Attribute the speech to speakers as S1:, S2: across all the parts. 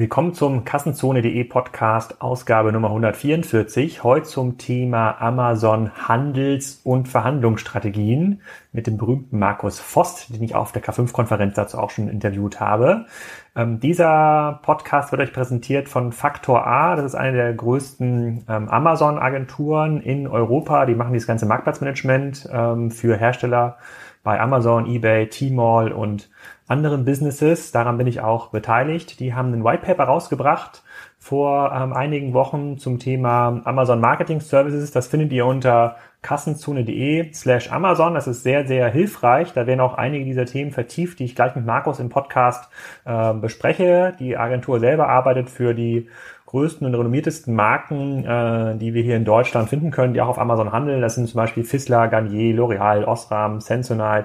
S1: Willkommen zum Kassenzone.de Podcast, Ausgabe Nummer 144. Heute zum Thema Amazon Handels- und Verhandlungsstrategien mit dem berühmten Markus Vost, den ich auf der K5-Konferenz dazu auch schon interviewt habe. Ähm, dieser Podcast wird euch präsentiert von Faktor A. Das ist eine der größten ähm, Amazon-Agenturen in Europa. Die machen dieses ganze Marktplatzmanagement ähm, für Hersteller bei Amazon, eBay, Tmall und anderen Businesses. Daran bin ich auch beteiligt. Die haben ein White Paper rausgebracht vor ähm, einigen Wochen zum Thema Amazon Marketing Services. Das findet ihr unter kassenzone.de slash Amazon. Das ist sehr, sehr hilfreich. Da werden auch einige dieser Themen vertieft, die ich gleich mit Markus im Podcast äh, bespreche. Die Agentur selber arbeitet für die größten und renommiertesten Marken, äh, die wir hier in Deutschland finden können, die auch auf Amazon handeln. Das sind zum Beispiel Fissler, Garnier, L'Oreal, Osram, Sensodyne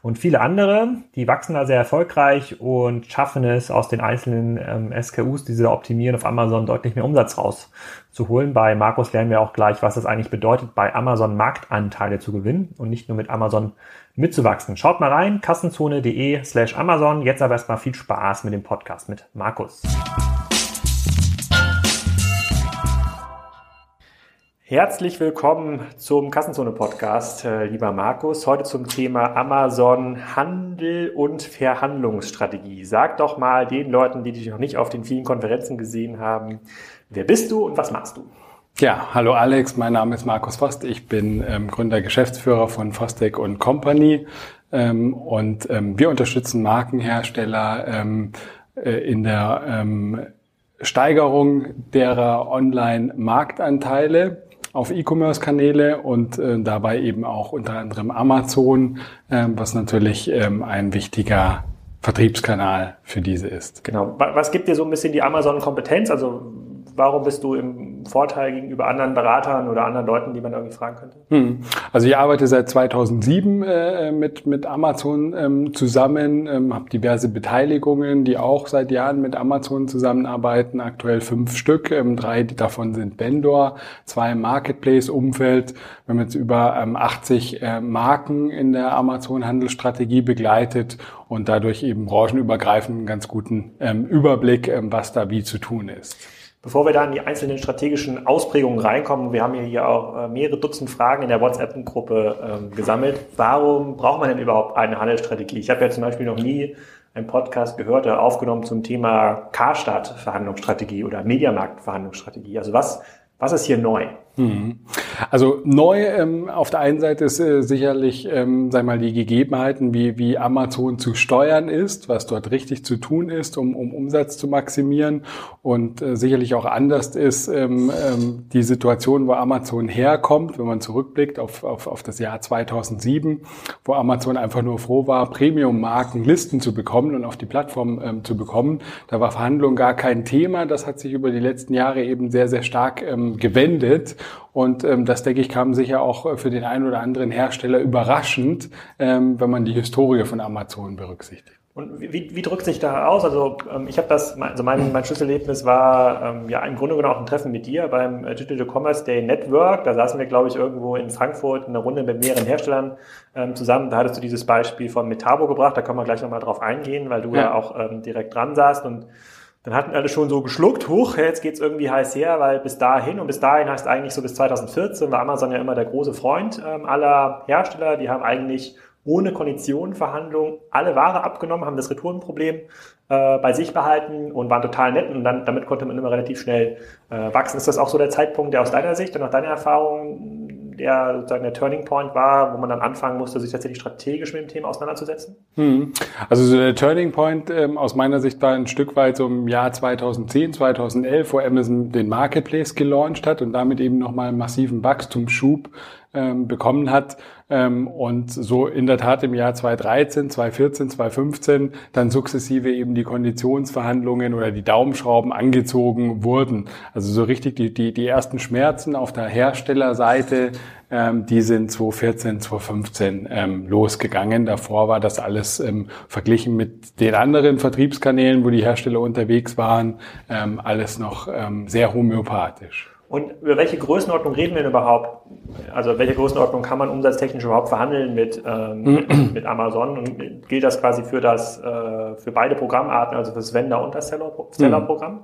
S1: und viele andere. Die wachsen da sehr erfolgreich und schaffen es aus den einzelnen ähm, SKUs, die sie da optimieren, auf Amazon deutlich mehr Umsatz rauszuholen. Bei Markus lernen wir auch gleich, was das eigentlich bedeutet, bei Amazon Marktanteile zu gewinnen und nicht nur mit Amazon mitzuwachsen. Schaut mal rein, kassenzone.de slash Amazon. Jetzt aber erstmal viel Spaß mit dem Podcast mit Markus. Herzlich willkommen zum Kassenzone Podcast, äh, lieber Markus. Heute zum Thema Amazon Handel und Verhandlungsstrategie. Sag doch mal den Leuten, die dich noch nicht auf den vielen Konferenzen gesehen haben, wer bist du und was machst du?
S2: Ja, hallo Alex, mein Name ist Markus Vost. Ich bin ähm, Gründer, Geschäftsführer von Fostec und Company ähm, und ähm, wir unterstützen Markenhersteller ähm, äh, in der ähm, Steigerung derer Online-Marktanteile auf E-Commerce-Kanäle und äh, dabei eben auch unter anderem Amazon, äh, was natürlich ähm, ein wichtiger Vertriebskanal für diese ist.
S1: Genau. Was gibt dir so ein bisschen die Amazon-Kompetenz? Also warum bist du im Vorteil gegenüber anderen Beratern oder anderen Leuten, die man irgendwie fragen könnte? Hm.
S2: Also ich arbeite seit 2007 äh, mit, mit Amazon ähm, zusammen, ähm, habe diverse Beteiligungen, die auch seit Jahren mit Amazon zusammenarbeiten, aktuell fünf Stück, ähm, drei davon sind Vendor, zwei im Marketplace-Umfeld. Wir haben jetzt über ähm, 80 äh, Marken in der Amazon-Handelsstrategie begleitet und dadurch eben branchenübergreifend einen ganz guten ähm, Überblick, ähm, was da wie zu tun ist.
S1: Bevor wir da in die einzelnen strategischen Ausprägungen reinkommen, wir haben hier auch äh, mehrere Dutzend Fragen in der WhatsApp-Gruppe ähm, gesammelt. Warum braucht man denn überhaupt eine Handelsstrategie? Ich habe ja zum Beispiel noch nie einen Podcast gehört oder aufgenommen zum Thema Karstadt-Verhandlungsstrategie oder Mediamarkt-Verhandlungsstrategie. Also was, was ist hier neu?
S2: Mhm. Also neu ähm, auf der einen Seite ist äh, sicherlich, ähm, sag mal, die Gegebenheiten, wie, wie Amazon zu steuern ist, was dort richtig zu tun ist, um, um Umsatz zu maximieren. Und äh, sicherlich auch anders ist ähm, ähm, die Situation, wo Amazon herkommt, wenn man zurückblickt auf, auf, auf das Jahr 2007, wo Amazon einfach nur froh war, Premium-Marken Listen zu bekommen und auf die Plattform ähm, zu bekommen. Da war Verhandlung gar kein Thema. Das hat sich über die letzten Jahre eben sehr, sehr stark ähm, gewendet. Und ähm, das, denke ich, kam sicher auch äh, für den einen oder anderen Hersteller überraschend, ähm, wenn man die Historie von Amazon berücksichtigt.
S1: Und wie, wie drückt sich da aus? Also ähm, ich habe das, also mein, mein Schlüsselerlebnis war ähm, ja im Grunde genommen auch ein Treffen mit dir beim äh, Digital Commerce Day Network. Da saßen wir, glaube ich, irgendwo in Frankfurt in einer Runde mit mehreren Herstellern ähm, zusammen. Da hattest du dieses Beispiel von Metabo gebracht. Da können wir gleich nochmal drauf eingehen, weil du ja, ja auch ähm, direkt dran saßt und dann hatten alle schon so geschluckt, hoch, jetzt geht's irgendwie heiß her, weil bis dahin und bis dahin heißt eigentlich so bis 2014 war Amazon ja immer der große Freund ähm, aller Hersteller. Die haben eigentlich ohne Konditionenverhandlung alle Ware abgenommen, haben das Retourenproblem äh, bei sich behalten und waren total nett und dann damit konnte man immer relativ schnell äh, wachsen. Ist das auch so der Zeitpunkt, der aus deiner Sicht und nach deiner Erfahrung der sozusagen der Turning Point war, wo man dann anfangen musste, sich tatsächlich strategisch mit dem Thema auseinanderzusetzen?
S2: Hm. Also so der Turning Point ähm, aus meiner Sicht war ein Stück weit so im Jahr 2010, 2011, wo Amazon den Marketplace gelauncht hat und damit eben nochmal einen massiven Wachstumsschub ähm, bekommen hat und so in der Tat im Jahr 2013, 2014, 2015 dann sukzessive eben die Konditionsverhandlungen oder die Daumenschrauben angezogen wurden. Also so richtig die, die, die ersten Schmerzen auf der Herstellerseite, ähm, die sind 2014, 2015 ähm, losgegangen. Davor war das alles ähm, verglichen mit den anderen Vertriebskanälen, wo die Hersteller unterwegs waren, ähm, alles noch ähm, sehr homöopathisch.
S1: Und über welche Größenordnung reden wir denn überhaupt? Also welche Größenordnung kann man umsatztechnisch überhaupt verhandeln mit, ähm, mit, Amazon? Und gilt das quasi für das äh, für beide Programmarten, also für das Vendor- und das Seller-Programm?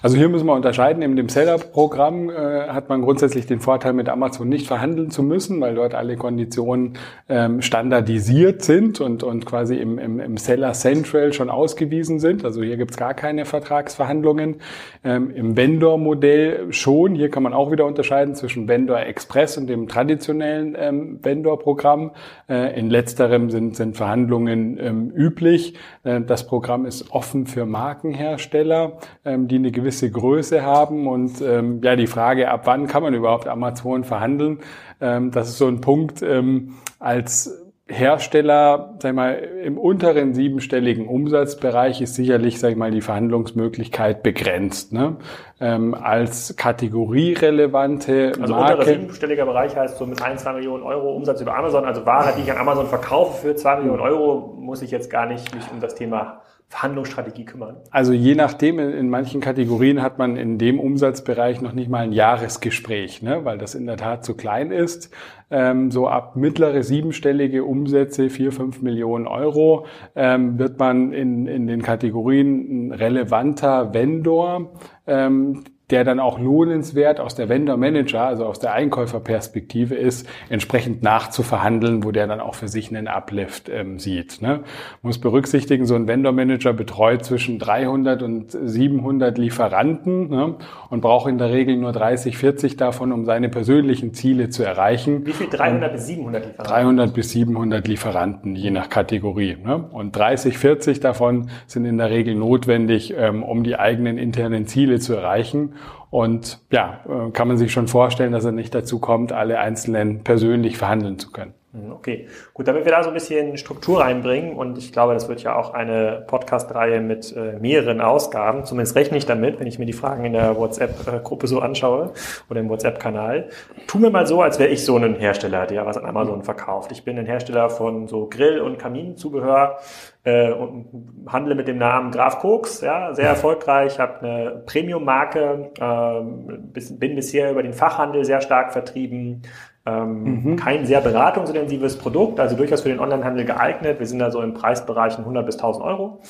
S2: Also hier müssen wir unterscheiden. In dem Seller-Programm äh, hat man grundsätzlich den Vorteil, mit Amazon nicht verhandeln zu müssen, weil dort alle Konditionen ähm, standardisiert sind und, und quasi im, im, im Seller Central schon ausgewiesen sind. Also hier gibt's gar keine Vertragsverhandlungen. Ähm, Im Vendor-Modell schon. Hier kann man auch wieder unterscheiden zwischen Vendor Express und dem traditionellen ähm, Vendor-Programm. Äh, in letzterem sind, sind Verhandlungen ähm, üblich. Äh, das Programm ist offen für Markenhersteller, ähm, die eine gewisse Größe haben. Und ähm, ja, die Frage, ab wann kann man überhaupt Amazon verhandeln? Ähm, das ist so ein Punkt, ähm, als Hersteller, sag ich mal, im unteren siebenstelligen Umsatzbereich ist sicherlich, sag ich mal, die Verhandlungsmöglichkeit begrenzt. Ne? Ähm, als kategorierelevante
S1: Also Marke, unterer siebenstelliger Bereich heißt so mit ein, zwei Millionen Euro Umsatz über Amazon, also Ware, die ich an Amazon verkaufe für zwei Millionen Euro, muss ich jetzt gar nicht mich um das Thema Verhandlungsstrategie kümmern?
S2: Also je nachdem, in manchen Kategorien hat man in dem Umsatzbereich noch nicht mal ein Jahresgespräch, ne? weil das in der Tat zu klein ist. Ähm, so ab mittlere siebenstellige Umsätze, vier, fünf Millionen Euro, ähm, wird man in, in den Kategorien ein relevanter Vendor. Ähm, der dann auch lohnenswert aus der Vendor Manager, also aus der Einkäuferperspektive ist, entsprechend nachzuverhandeln, wo der dann auch für sich einen Uplift ähm, sieht. Ne? Muss berücksichtigen, so ein Vendor Manager betreut zwischen 300 und 700 Lieferanten ne? und braucht in der Regel nur 30, 40 davon, um seine persönlichen Ziele zu erreichen.
S1: Wie viel? 300 bis 700 Lieferanten?
S2: 300 bis 700 Lieferanten, je nach Kategorie. Ne? Und 30, 40 davon sind in der Regel notwendig, ähm, um die eigenen internen Ziele zu erreichen. Und ja, äh, kann man sich schon vorstellen, dass er nicht dazu kommt, alle Einzelnen persönlich verhandeln zu können.
S1: Hm, okay, gut, damit wir da so ein bisschen Struktur reinbringen und ich glaube, das wird ja auch eine Podcast-Reihe mit äh, mehreren Ausgaben, zumindest rechne ich damit, wenn ich mir die Fragen in der WhatsApp-Gruppe so anschaue oder im WhatsApp-Kanal. Tun wir mal so, als wäre ich so ein Hersteller, der was an Amazon verkauft. Ich bin ein Hersteller von so Grill- und Kaminzubehör äh, und handle mit dem Namen Graf Koks, ja, sehr erfolgreich, habe eine Premium-Marke, äh, bin bisher über den Fachhandel sehr stark vertrieben, ähm, mhm. Kein sehr beratungsintensives Produkt, also durchaus für den Onlinehandel geeignet. Wir sind da so im Preisbereich 100 bis 1000 Euro.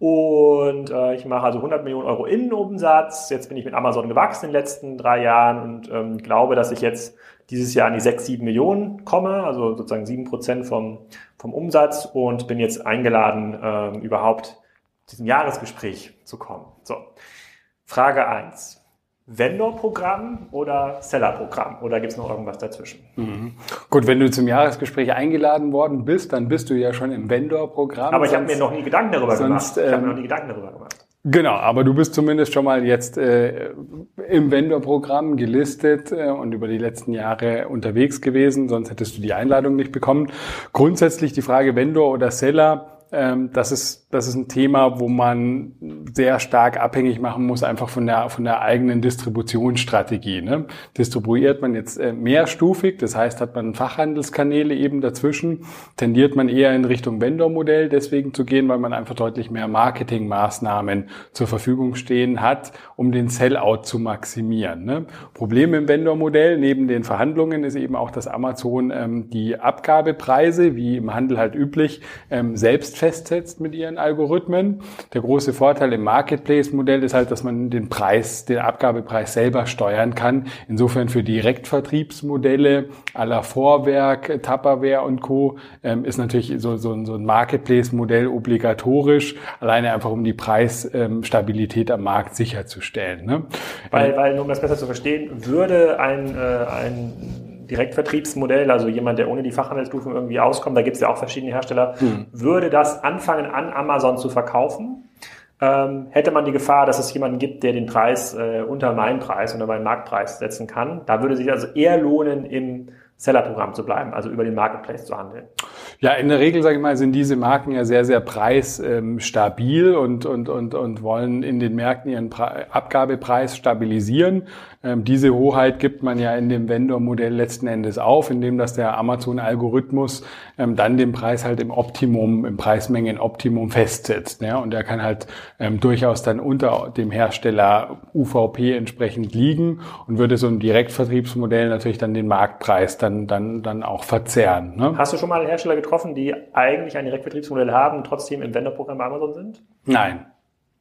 S1: Und äh, ich mache also 100 Millionen Euro Innenumsatz. Jetzt bin ich mit Amazon gewachsen in den letzten drei Jahren und ähm, glaube, dass ich jetzt dieses Jahr an die 6, 7 Millionen komme, also sozusagen 7 Prozent vom, vom Umsatz und bin jetzt eingeladen, ähm, überhaupt diesem Jahresgespräch zu kommen. So, Frage eins Vendor-Programm oder Seller-Programm oder gibt es noch irgendwas dazwischen?
S2: Mhm. Gut, wenn du zum Jahresgespräch eingeladen worden bist, dann bist du ja schon im Vendor-Programm.
S1: Aber ich habe mir noch nie Gedanken darüber sonst, gemacht. Ich ähm, habe mir noch nie Gedanken darüber gemacht.
S2: Genau, aber du bist zumindest schon mal jetzt äh, im Vendor-Programm gelistet äh, und über die letzten Jahre unterwegs gewesen, sonst hättest du die Einladung nicht bekommen. Grundsätzlich die Frage Vendor oder Seller ähm, das ist, das ist ein Thema, wo man sehr stark abhängig machen muss, einfach von der, von der eigenen Distributionsstrategie. Ne? Distribuiert man jetzt äh, mehrstufig, das heißt, hat man Fachhandelskanäle eben dazwischen, tendiert man eher in Richtung Vendor-Modell deswegen zu gehen, weil man einfach deutlich mehr Marketingmaßnahmen zur Verfügung stehen hat, um den Sellout zu maximieren. Ne? Problem im Vendor-Modell neben den Verhandlungen ist eben auch, dass Amazon ähm, die Abgabepreise, wie im Handel halt üblich, ähm, selbst festsetzt mit ihren Algorithmen. Der große Vorteil im Marketplace-Modell ist halt, dass man den Preis, den Abgabepreis selber steuern kann. Insofern für Direktvertriebsmodelle aller Vorwerk, Tupperware und Co. Ähm, ist natürlich so, so, so ein Marketplace-Modell obligatorisch, alleine einfach um die Preisstabilität am Markt sicherzustellen. Ne?
S1: Weil, weil, um das besser zu verstehen, würde ein, äh, ein Direktvertriebsmodell, also jemand, der ohne die Fachhandelsstufen irgendwie auskommt, da gibt es ja auch verschiedene Hersteller, hm. würde das anfangen an Amazon zu verkaufen, ähm, hätte man die Gefahr, dass es jemanden gibt, der den Preis äh, unter meinen Preis, unter meinen Marktpreis setzen kann. Da würde sich also eher lohnen, im Sellerprogramm zu bleiben, also über den Marketplace zu handeln.
S2: Ja, in der Regel, sage ich mal, sind diese Marken ja sehr, sehr preisstabil und, und, und, und wollen in den Märkten ihren Abgabepreis stabilisieren. Ähm, diese Hoheit gibt man ja in dem Vendor-Modell letzten Endes auf, indem dass der Amazon-Algorithmus ähm, dann den Preis halt im Optimum, im Preismengen-Optimum festsetzt. Ja? Und der kann halt ähm, durchaus dann unter dem Hersteller UVP entsprechend liegen und würde so ein Direktvertriebsmodell natürlich dann den Marktpreis dann, dann, dann auch verzerren.
S1: Ne? Hast du schon mal Hersteller getroffen, die eigentlich ein Direktvertriebsmodell haben und trotzdem im Vendor-Programm Amazon sind?
S2: Nein.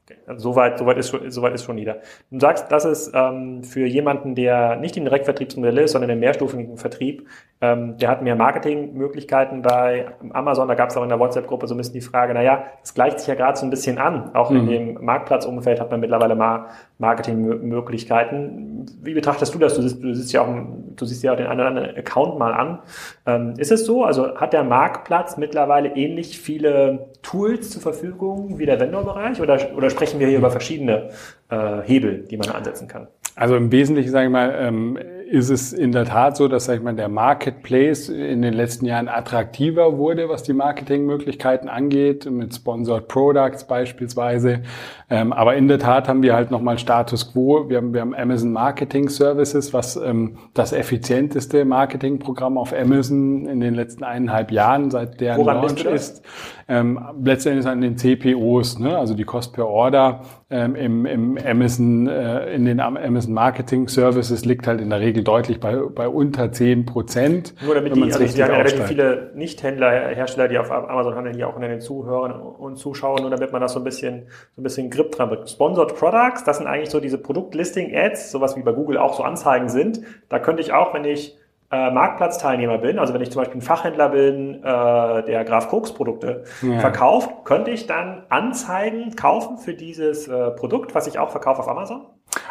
S1: Okay. Also soweit, soweit ist schon, soweit ist schon nieder. Du sagst, dass es ähm, für jemanden, der nicht im Direktvertriebsmodell ist, sondern im mehrstufigen Vertrieb, ähm, der hat mehr Marketingmöglichkeiten bei Amazon. Da gab es auch in der WhatsApp-Gruppe so ein bisschen die Frage, naja, das gleicht sich ja gerade so ein bisschen an. Auch mhm. in dem Marktplatzumfeld hat man mittlerweile mal Marketingmöglichkeiten. Wie betrachtest du das? Du siehst, du siehst ja auch, du siehst ja auch den einen oder anderen Account mal an. Ähm, ist es so? Also hat der Marktplatz mittlerweile ähnlich viele Tools zur Verfügung wie der Vendor-Bereich oder, oder sprechen wir hier über verschiedene äh, Hebel, die man ansetzen kann?
S2: Also im Wesentlichen, sage ich mal, ähm, ist es in der Tat so, dass sag ich mal, der Marketplace in den letzten Jahren attraktiver wurde, was die Marketingmöglichkeiten angeht, mit Sponsored Products beispielsweise. Ähm, aber in der Tat haben wir halt nochmal Status Quo. Wir haben, wir haben Amazon Marketing Services, was ähm, das effizienteste Marketingprogramm auf Amazon in den letzten eineinhalb Jahren, seit der Launch ist. Ähm, letztendlich an den CPOs, ne? also die Cost per Order ähm, im, im Amazon, äh, in den Amazon Marketing Services liegt halt in der Regel deutlich bei, bei unter 10 Prozent.
S1: Nur damit die, also wir haben ja relativ viele Nicht-Händler, Hersteller, die auf Amazon handeln, die auch unter den Zuhörern und Zuschauern, nur damit man das so ein bisschen, so ein bisschen Grip dran wird. Sponsored Products, das sind eigentlich so diese Produktlisting-Ads, sowas wie bei Google auch so Anzeigen sind. Da könnte ich auch, wenn ich äh, Marktplatzteilnehmer bin, also wenn ich zum Beispiel ein Fachhändler bin, äh, der Graf Koks Produkte ja. verkauft, könnte ich dann Anzeigen kaufen für dieses äh, Produkt, was ich auch verkaufe auf Amazon?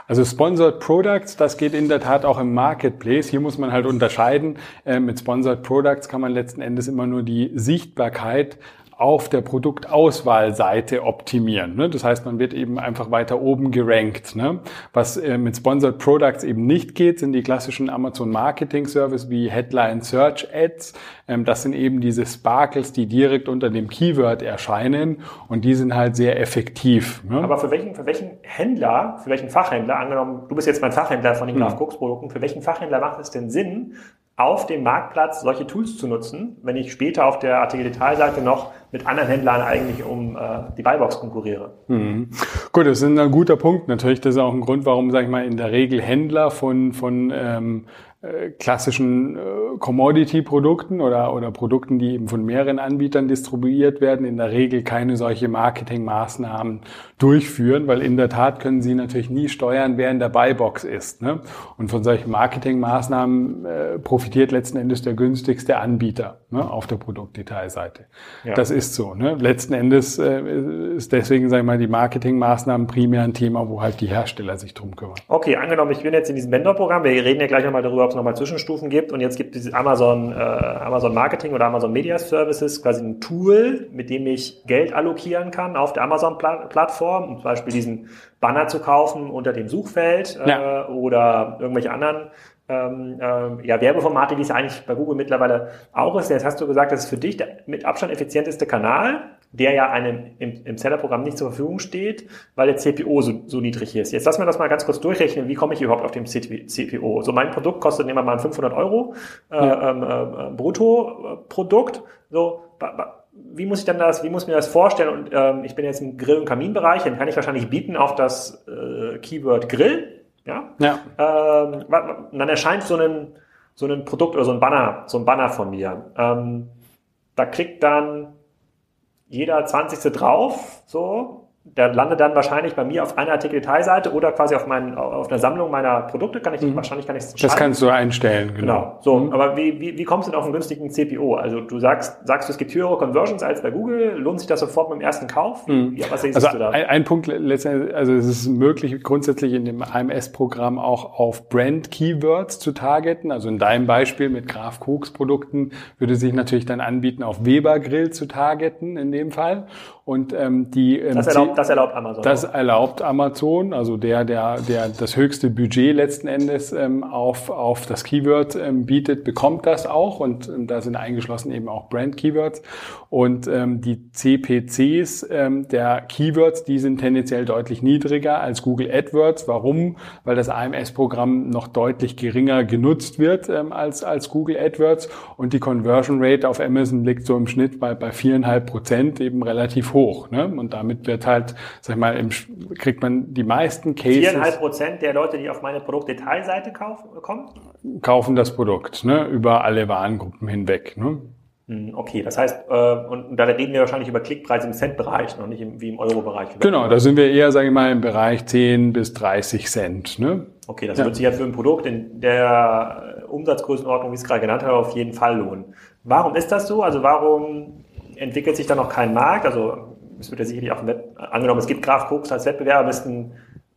S2: Also Sponsored Products, das geht in der Tat auch im Marketplace. Hier muss man halt unterscheiden. Äh, mit Sponsored Products kann man letzten Endes immer nur die Sichtbarkeit auf der Produktauswahlseite optimieren. Ne? Das heißt, man wird eben einfach weiter oben gerankt. Ne? Was äh, mit Sponsored Products eben nicht geht, sind die klassischen Amazon Marketing Service wie Headline Search Ads. Ähm, das sind eben diese Sparkles, die direkt unter dem Keyword erscheinen und die sind halt sehr effektiv.
S1: Ne? Aber für welchen, für welchen Händler, für welchen Fachhändler, angenommen, du bist jetzt mein Fachhändler von den hm. Graf Cooks Produkten, für welchen Fachhändler macht es denn Sinn, auf dem Marktplatz solche Tools zu nutzen, wenn ich später auf der Artikel-Detailseite noch mit anderen Händlern eigentlich um äh, die Buybox konkurriere.
S2: Mhm. Gut, das ist ein guter Punkt. Natürlich, das ist auch ein Grund, warum, sage ich mal, in der Regel Händler von, von ähm, äh, klassischen äh, Commodity-Produkten oder, oder Produkten, die eben von mehreren Anbietern distribuiert werden, in der Regel keine solche Marketingmaßnahmen durchführen, weil in der Tat können sie natürlich nie steuern, wer in der Buybox ist. Ne? Und von solchen Marketingmaßnahmen äh, profitiert letzten Endes der günstigste Anbieter ne, auf der Produktdetailseite. Ja. Das ist so. Ne? Letzten Endes äh, ist deswegen, sage ich mal, die Marketingmaßnahmen primär ein Thema, wo halt die Hersteller sich drum kümmern.
S1: Okay, angenommen, ich bin jetzt in diesem Vendor-Programm, wir reden ja gleich nochmal darüber, ob es nochmal Zwischenstufen gibt und jetzt gibt es Amazon, äh, Amazon Marketing oder Amazon Media Services quasi ein Tool, mit dem ich Geld allokieren kann auf der Amazon-Plattform, um zum Beispiel diesen Banner zu kaufen unter dem Suchfeld äh, ja. oder irgendwelche anderen ähm, ähm, ja, Werbeformate, wie es eigentlich bei Google mittlerweile auch ist. Jetzt hast du gesagt, das ist für dich der mit Abstand effizienteste Kanal, der ja einem im, im Seller-Programm nicht zur Verfügung steht, weil der CPO so, so niedrig ist. Jetzt lass mir das mal ganz kurz durchrechnen. Wie komme ich überhaupt auf dem CPO? So mein Produkt kostet nehmen wir mal 500 Euro äh, ja. ähm, äh, Brutto-Produkt. So, wie muss ich denn das, wie muss ich mir das vorstellen? Und ähm, ich bin jetzt im Grill- und Kaminbereich, dann kann ich wahrscheinlich bieten auf das äh, Keyword Grill ja. ja. Ähm, dann erscheint so ein, so ein Produkt oder so ein Banner, so ein Banner von mir. Ähm, da klickt dann jeder 20. drauf, so, der landet dann wahrscheinlich bei mir auf einer Artikel-Detailseite oder quasi auf, meinen, auf einer Sammlung meiner Produkte. Kann ich mhm. wahrscheinlich kann ich
S2: Das kannst du einstellen,
S1: genau. genau. So, mhm. aber wie, wie, wie kommst du denn auf einen günstigen CPO? Also du sagst, sagst du, es gibt höhere Conversions als bei Google. Lohnt sich das sofort beim ersten Kauf?
S2: Mhm. Ja, was also du da? Ein, ein Punkt letztendlich, also es ist möglich grundsätzlich in dem AMS-Programm auch auf Brand-Keywords zu targeten. Also in deinem Beispiel mit Graf Koks Produkten würde sich natürlich dann anbieten, auf Weber Grill zu targeten in dem Fall. Und ähm, die
S1: ähm, das erlaubt das erlaubt Amazon.
S2: Das erlaubt Amazon, also der, der, der das höchste Budget letzten Endes ähm, auf, auf das Keyword ähm, bietet, bekommt das auch und ähm, da sind eingeschlossen eben auch Brand-Keywords. Und ähm, die CPCs ähm, der Keywords, die sind tendenziell deutlich niedriger als Google AdWords. Warum? Weil das AMS-Programm noch deutlich geringer genutzt wird ähm, als, als Google AdWords und die Conversion Rate auf Amazon liegt so im Schnitt bei, bei viereinhalb Prozent eben relativ hoch. Ne? Und damit wird halt, sag ich mal, im, kriegt man die meisten Cases.
S1: Viereinhalb Prozent der Leute, die auf meine Produktdetailseite kaufen, kommen?
S2: Kaufen das Produkt, ne? über alle Warengruppen hinweg. Ne?
S1: Hm, okay, das heißt, äh, und da reden wir wahrscheinlich über Klickpreise im Cent-Bereich, noch nicht im, wie im Euro-Bereich.
S2: Genau, da sind wir eher, sage ich mal, im Bereich 10 bis 30 Cent. Ne?
S1: Okay, das ja. wird sich ja für ein Produkt in der Umsatzgrößenordnung, wie ich es gerade genannt habe, auf jeden Fall lohnen. Warum ist das so? Also warum entwickelt sich da noch kein Markt? Also es wird ja sicherlich auch angenommen, es gibt Graf Koks als Wettbewerber, müssten,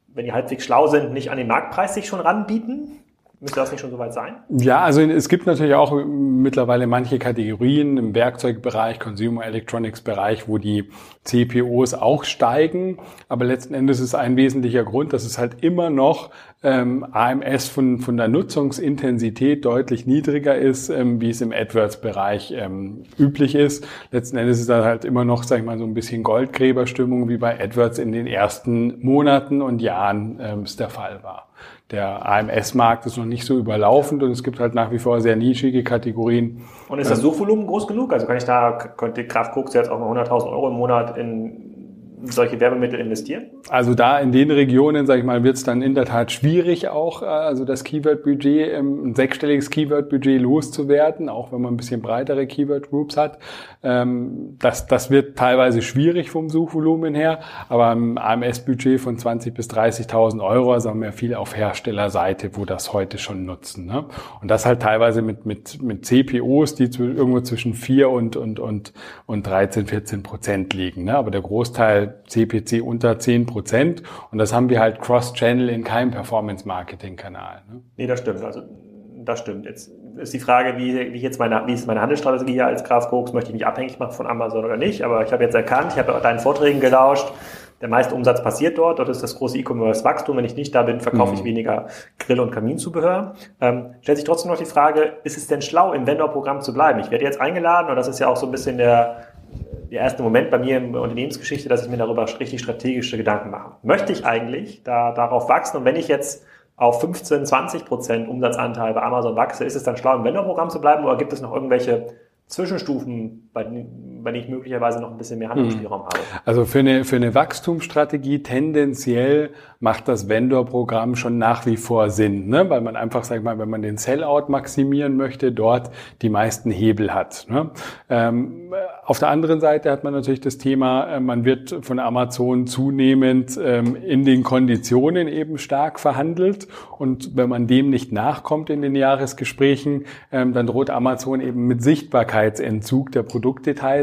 S1: wenn die halbwegs schlau sind, nicht an den Marktpreis sich schon ranbieten? Müsste das nicht schon soweit sein?
S2: Ja, also es gibt natürlich auch mittlerweile manche Kategorien im Werkzeugbereich, Consumer Electronics Bereich, wo die CPOs auch steigen. Aber letzten Endes ist ein wesentlicher Grund, dass es halt immer noch ähm, AMS von, von der Nutzungsintensität deutlich niedriger ist, ähm, wie es im AdWords-Bereich ähm, üblich ist. Letzten Endes ist da halt immer noch, sag ich mal, so ein bisschen Goldgräberstimmung, wie bei AdWords in den ersten Monaten und Jahren ähm, es der Fall war der AMS-Markt ist noch nicht so überlaufend und es gibt halt nach wie vor sehr nischige Kategorien.
S1: Und ist das Suchvolumen groß genug? Also kann ich da, könnte Kraft Koks jetzt auch mal 100.000 Euro im Monat in solche Werbemittel investieren?
S2: Also da in den Regionen, sage ich mal, wird es dann in der Tat schwierig auch, äh, also das Keyword-Budget, ein sechsstelliges Keyword-Budget loszuwerden, auch wenn man ein bisschen breitere Keyword-Groups hat. Ähm, das, das wird teilweise schwierig vom Suchvolumen her, aber ein AMS-Budget von 20.000 bis 30.000 Euro, also haben wir viel auf Herstellerseite, wo das heute schon nutzen. Ne? Und das halt teilweise mit, mit, mit CPOs, die irgendwo zwischen 4 und, und, und, und 13, 14 Prozent liegen. Ne? Aber der Großteil CPC unter 10 Prozent. Und das haben wir halt Cross-Channel in keinem Performance-Marketing-Kanal.
S1: Ne? Nee, das stimmt. Also das stimmt. Jetzt ist die Frage, wie, wie jetzt meine, wie ist meine Handelsstrategie hier als Graf Koks? Möchte ich mich abhängig machen von Amazon oder nicht? Aber ich habe jetzt erkannt, ich habe deinen Vorträgen gelauscht. Der meiste Umsatz passiert dort. Dort ist das große E-Commerce-Wachstum. Wenn ich nicht da bin, verkaufe mhm. ich weniger Grill- und Kaminzubehör. Ähm, stellt sich trotzdem noch die Frage, ist es denn schlau, im Vendor-Programm zu bleiben? Ich werde jetzt eingeladen und das ist ja auch so ein bisschen der, der erste Moment bei mir in der Unternehmensgeschichte, dass ich mir darüber richtig strategische Gedanken mache. Möchte ich eigentlich da, darauf wachsen? Und wenn ich jetzt auf 15, 20 Prozent Umsatzanteil bei Amazon wachse, ist es dann schlau, im Vendor-Programm zu bleiben oder gibt es noch irgendwelche Zwischenstufen, bei, denen ich möglicherweise noch ein bisschen mehr Handlungsspielraum habe?
S2: Also für eine, für eine Wachstumsstrategie tendenziell macht das Vendor-Programm schon nach wie vor Sinn, ne? weil man einfach, sag ich mal, wenn man den Sellout maximieren möchte, dort die meisten Hebel hat. Ne? Ähm, auf der anderen Seite hat man natürlich das Thema, äh, man wird von Amazon zunehmend ähm, in den Konditionen eben stark verhandelt und wenn man dem nicht nachkommt in den Jahresgesprächen, ähm, dann droht Amazon eben mit Sichtbarkeitsentzug der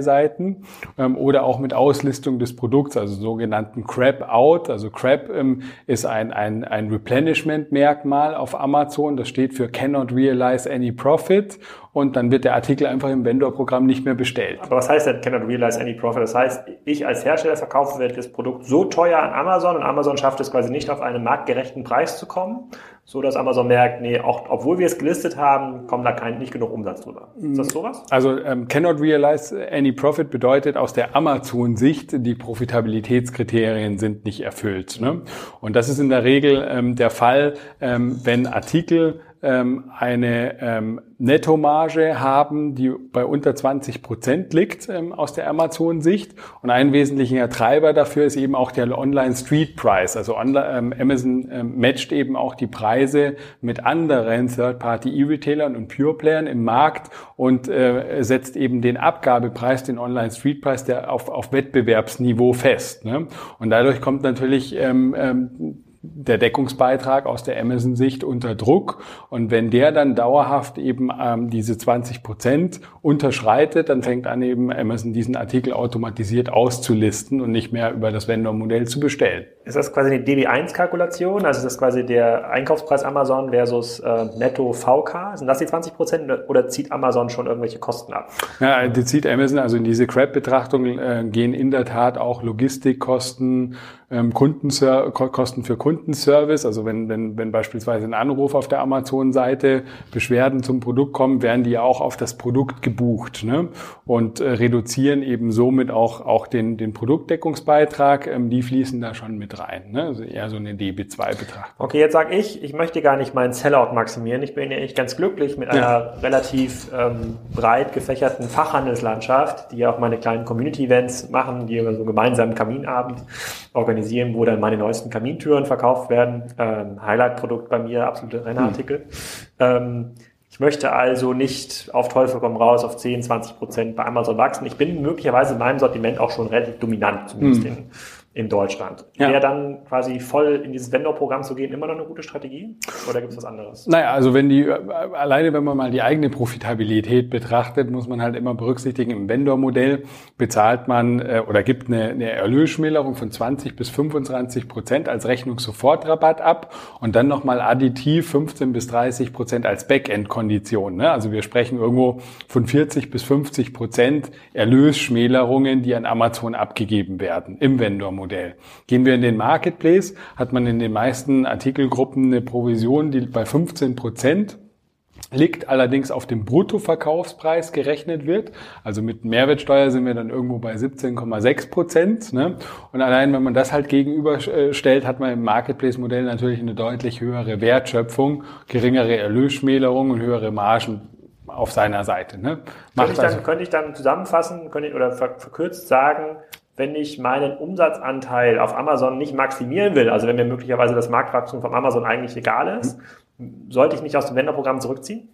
S2: Produktdetailseiten ähm, oder auch mit Auslistung des Produkts, also sogenannten Crap Out. Also Crap ähm, ist ein, ein, ein Replenishment-Merkmal auf Amazon. Das steht für Cannot Realize Any Profit. Und dann wird der Artikel einfach im Vendor-Programm nicht mehr bestellt.
S1: Aber was heißt denn Cannot Realize Any Profit? Das heißt, ich als Hersteller verkaufe das Produkt so teuer an Amazon und Amazon schafft es quasi nicht auf einen marktgerechten Preis zu kommen, so dass Amazon merkt, nee, auch obwohl wir es gelistet haben, kommt da kein, nicht genug Umsatz drüber. Ist das sowas?
S2: Also ähm, Cannot Realize Any Profit bedeutet aus der Amazon-Sicht, die Profitabilitätskriterien sind nicht erfüllt. Ne? Und das ist in der Regel ähm, der Fall, ähm, wenn Artikel ähm, eine ähm, Nettomarge haben, die bei unter 20 Prozent liegt ähm, aus der Amazon-Sicht. Und ein wesentlicher Treiber dafür ist eben auch der Online-Street-Price. Also ähm, Amazon ähm, matcht eben auch die Preise mit anderen Third-Party-E-Retailern und Pure-Playern im Markt und äh, setzt eben den Abgabepreis, den Online-Street-Price, der auf, auf Wettbewerbsniveau fest. Ne? Und dadurch kommt natürlich ähm, ähm, der Deckungsbeitrag aus der Amazon-Sicht unter Druck. Und wenn der dann dauerhaft eben ähm, diese 20 Prozent unterschreitet, dann fängt an eben Amazon diesen Artikel automatisiert auszulisten und nicht mehr über das Vendor-Modell zu bestellen.
S1: Ist das quasi eine DB1-Kalkulation? Also ist das quasi der Einkaufspreis Amazon versus äh, Netto VK? Sind das die 20 Prozent oder zieht Amazon schon irgendwelche Kosten ab?
S2: Ja, die zieht Amazon, also in diese CRAP-Betrachtung äh, gehen in der Tat auch Logistikkosten, ähm, Kosten für Kundenservice. Also wenn, wenn, wenn beispielsweise ein Anruf auf der Amazon-Seite Beschwerden zum Produkt kommen, werden die auch auf das Produkt gebucht ne? und äh, reduzieren eben somit auch, auch den, den Produktdeckungsbeitrag. Ähm, die fließen da schon mit rein. Ne? Also eher so eine DB2-Betrachtung.
S1: Okay, jetzt sage ich, ich möchte gar nicht meinen Sellout maximieren. Ich bin ja echt ganz glücklich mit einer ja. relativ ähm, breit gefächerten Fachhandelslandschaft, die auch meine kleinen Community-Events machen, die so gemeinsam Kaminabend organisieren, wo dann meine neuesten Kamintüren verkauft werden. Ähm, Highlight-Produkt bei mir, absolute Rennartikel. Hm. Ähm, ich möchte also nicht auf Teufel komm raus auf 10, 20 Prozent bei Amazon wachsen. Ich bin möglicherweise in meinem Sortiment auch schon relativ dominant, zumindest hm. in in Deutschland. Ja. Wäre dann quasi voll in dieses Vendor-Programm zu gehen immer noch eine gute Strategie? Oder gibt es was anderes?
S2: Naja, also wenn die, alleine wenn man mal die eigene Profitabilität betrachtet, muss man halt immer berücksichtigen, im Vendor-Modell bezahlt man äh, oder gibt eine, eine Erlösschmälerung von 20 bis 25 Prozent als Rechnungssofortrabatt ab und dann nochmal additiv 15 bis 30 Prozent als Backend-Kondition. Ne? Also wir sprechen irgendwo von 40 bis 50 Prozent Erlösschmälerungen, die an Amazon abgegeben werden im Vendor-Modell. Modell. Gehen wir in den Marketplace, hat man in den meisten Artikelgruppen eine Provision, die bei 15 Prozent liegt, allerdings auf dem Bruttoverkaufspreis gerechnet wird. Also mit Mehrwertsteuer sind wir dann irgendwo bei 17,6 Prozent. Ne? Und allein wenn man das halt gegenüberstellt, hat man im Marketplace-Modell natürlich eine deutlich höhere Wertschöpfung, geringere Erlösschmälerung und höhere Margen auf seiner Seite. Ne?
S1: Könnte ich, dann, also, könnte ich dann zusammenfassen könnte ich, oder verkürzt sagen, wenn ich meinen Umsatzanteil auf Amazon nicht maximieren will, also wenn mir möglicherweise das Marktwachstum von Amazon eigentlich egal ist, sollte ich mich aus dem Wenderprogramm zurückziehen?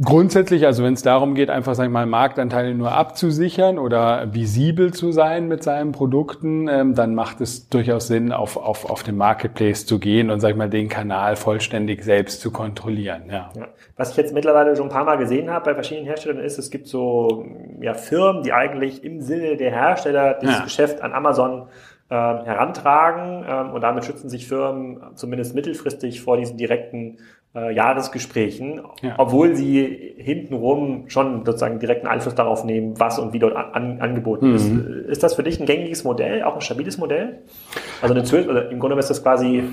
S2: Grundsätzlich, also wenn es darum geht, einfach sag ich mal Marktanteile nur abzusichern oder visibel zu sein mit seinen Produkten, ähm, dann macht es durchaus Sinn, auf, auf, auf den Marketplace zu gehen und sag ich mal den Kanal vollständig selbst zu kontrollieren. Ja. ja.
S1: Was ich jetzt mittlerweile schon ein paar Mal gesehen habe bei verschiedenen Herstellern ist, es gibt so ja, Firmen, die eigentlich im Sinne der Hersteller dieses ja. Geschäft an Amazon äh, herantragen ähm, und damit schützen sich Firmen zumindest mittelfristig vor diesen direkten äh, Jahresgesprächen, ja. obwohl sie hintenrum schon sozusagen direkten Einfluss darauf nehmen, was und wie dort an, angeboten mhm. ist. Ist das für dich ein gängiges Modell, auch ein stabiles Modell? Also eine Zwölf, oder im Grunde ist das quasi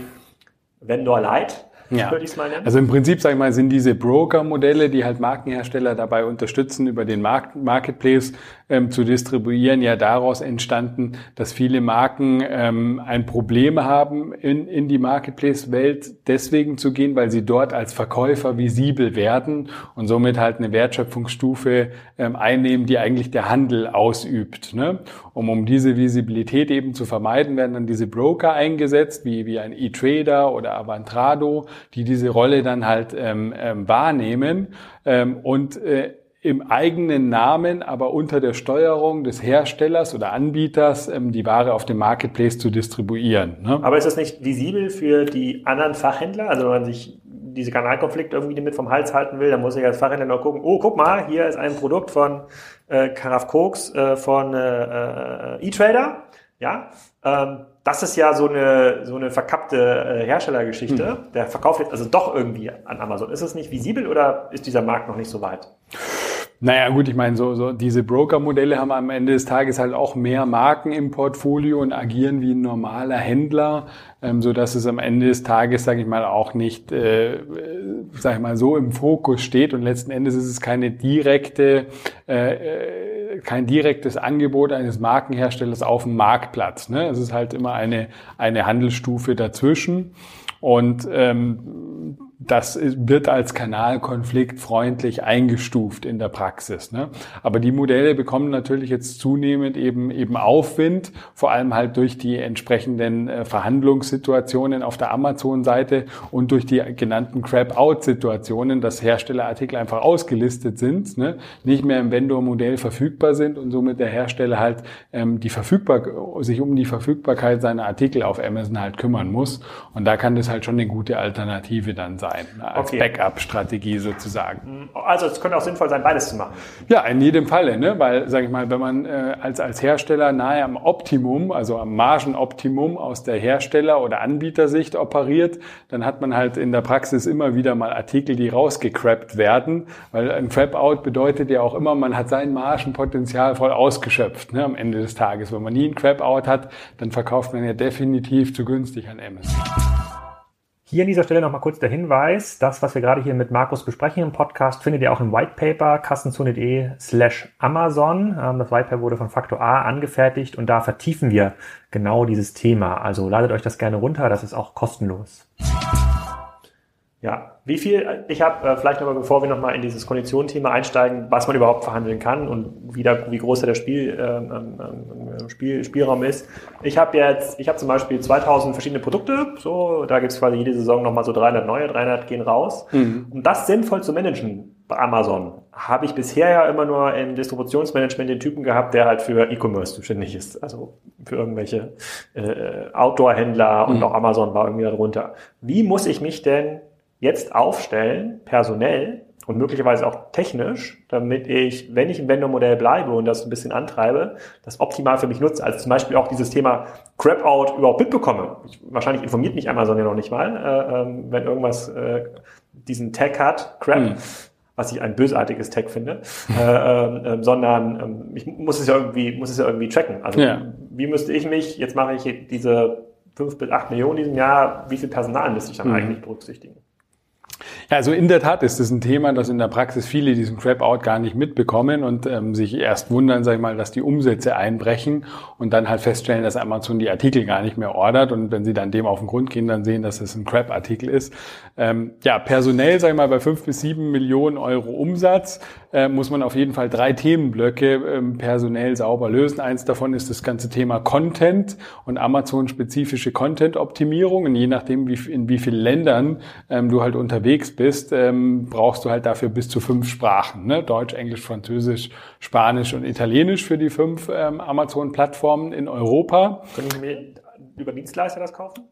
S1: Vendor Light
S2: ja. würde ich es mal nennen. Also im Prinzip, sage ich mal, sind diese Broker-Modelle, die halt Markenhersteller dabei unterstützen, über den Markt Marketplace ähm, zu distribuieren, ja daraus entstanden, dass viele Marken ähm, ein Problem haben, in, in die Marketplace-Welt deswegen zu gehen, weil sie dort als Verkäufer visibel werden und somit halt eine Wertschöpfungsstufe ähm, einnehmen, die eigentlich der Handel ausübt. Ne? Um, um diese Visibilität eben zu vermeiden, werden dann diese Broker eingesetzt, wie, wie ein E-Trader oder Avantrado, die diese Rolle dann halt ähm, ähm, wahrnehmen ähm, und äh, im eigenen Namen, aber unter der Steuerung des Herstellers oder Anbieters ähm, die Ware auf dem Marketplace zu distribuieren.
S1: Ne? Aber ist das nicht visibel für die anderen Fachhändler? Also wenn man sich diese Kanalkonflikte irgendwie mit vom Hals halten will, dann muss ich als Fachhändler noch gucken, oh, guck mal, hier ist ein Produkt von äh, Karaf Koks äh, von äh, äh, E-Trader. Ja, ähm, das ist ja so eine, so eine verkappte äh, Herstellergeschichte. Hm. Der verkauft jetzt also doch irgendwie an Amazon. Ist es nicht visibel oder ist dieser Markt noch nicht so weit?
S2: Naja, gut, ich meine, so, so diese Broker-Modelle haben am Ende des Tages halt auch mehr Marken im Portfolio und agieren wie ein normaler Händler, ähm, so dass es am Ende des Tages, sage ich mal, auch nicht, äh, sage ich mal, so im Fokus steht und letzten Endes ist es keine direkte, äh, äh, kein direktes Angebot eines Markenherstellers auf dem Marktplatz. Ne? Es ist halt immer eine eine Handelsstufe dazwischen und ähm, das wird als Kanalkonflikt freundlich eingestuft in der Praxis. Ne? Aber die Modelle bekommen natürlich jetzt zunehmend eben, eben Aufwind, vor allem halt durch die entsprechenden äh, Verhandlungssituationen auf der Amazon-Seite und durch die genannten Crap-Out-Situationen, dass Herstellerartikel einfach ausgelistet sind, ne? nicht mehr im Vendor-Modell verfügbar sind und somit der Hersteller halt ähm, die verfügbar sich um die Verfügbarkeit seiner Artikel auf Amazon halt kümmern muss. Und da kann das halt schon eine gute Alternative dann sein sein, als
S1: Okay.
S2: Backup-Strategie sozusagen.
S1: Also es könnte auch sinnvoll sein, beides zu machen.
S2: Ja, in jedem Falle, ne? weil, sage ich mal, wenn man äh, als, als Hersteller nahe am Optimum, also am Margenoptimum aus der Hersteller- oder Anbietersicht operiert, dann hat man halt in der Praxis immer wieder mal Artikel, die rausgecrappt werden, weil ein Crap-Out bedeutet ja auch immer, man hat sein Margenpotenzial voll ausgeschöpft ne? am Ende des Tages. Wenn man nie ein Crap-Out hat, dann verkauft man ja definitiv zu günstig an Amazon.
S1: Hier an dieser Stelle nochmal kurz der Hinweis, das, was wir gerade hier mit Markus besprechen im Podcast, findet ihr auch im Whitepaper kassenzone.de slash Amazon. Ähm, Das Whitepaper wurde von Faktor A angefertigt und da vertiefen wir genau dieses Thema. Also ladet euch das gerne runter, das ist auch kostenlos. Ja, wie viel, ich habe äh, vielleicht nochmal, bevor wir nochmal in dieses Konditionenthema einsteigen, was man überhaupt verhandeln kann und wie, da, wie groß da der Spiel, ähm, ähm, Spiel, Spielraum ist. Ich habe jetzt, ich habe zum Beispiel 2000 verschiedene Produkte, so, da gibt's quasi jede Saison nochmal so 300 neue, 300 gehen raus. Um das sinnvoll zu managen bei Amazon, habe ich bisher ja immer nur im Distributionsmanagement den Typen gehabt, der halt für E-Commerce zuständig ist, also für irgendwelche äh, Outdoor-Händler und auch Amazon war irgendwie darunter. Wie muss ich mich denn jetzt aufstellen, personell und möglicherweise auch technisch, damit ich, wenn ich im Vendor-Modell bleibe und das ein bisschen antreibe, das optimal für mich nutze. Also zum Beispiel auch dieses Thema Crap-Out überhaupt mitbekomme. Ich, wahrscheinlich informiert mich Amazon ja noch nicht mal, äh, ähm, wenn irgendwas äh, diesen Tag hat, Crap.
S2: Mhm.
S1: Was ich ein bösartiges Tag finde, äh, ähm, ähm, sondern ähm, ich muss es ja irgendwie, muss es ja irgendwie tracken. Also
S2: Ja.
S1: wie müsste ich mich, jetzt mache ich diese fünf bis acht Millionen in diesem Jahr, wie viel Personal müsste ich dann eigentlich berücksichtigen?
S2: Ja, also in der Tat ist es ein Thema, das in der Praxis viele diesen Crap-Out gar nicht mitbekommen und ähm, sich erst wundern, sag ich mal, dass die Umsätze einbrechen und dann halt feststellen, dass Amazon die Artikel gar nicht mehr ordert und wenn sie dann dem auf den Grund gehen, dann sehen, dass es ein Crap-Artikel ist. Ähm, ja, personell, sag ich mal, bei fünf bis sieben Millionen Euro Umsatz äh, muss man auf jeden Fall drei Themenblöcke ähm, personell sauber lösen. Eins davon ist das ganze Thema Content und Amazon-spezifische Content-Optimierung. Je nachdem, wie, in wie vielen Ländern ähm, du halt unterwegs bist, ähm, brauchst du halt dafür bis zu fünf Sprachen. Ne? Deutsch, Englisch, Französisch, Spanisch und Italienisch für die fünf ähm, Amazon-Plattformen in Europa.
S1: Können mir über Dienstleister das kaufen?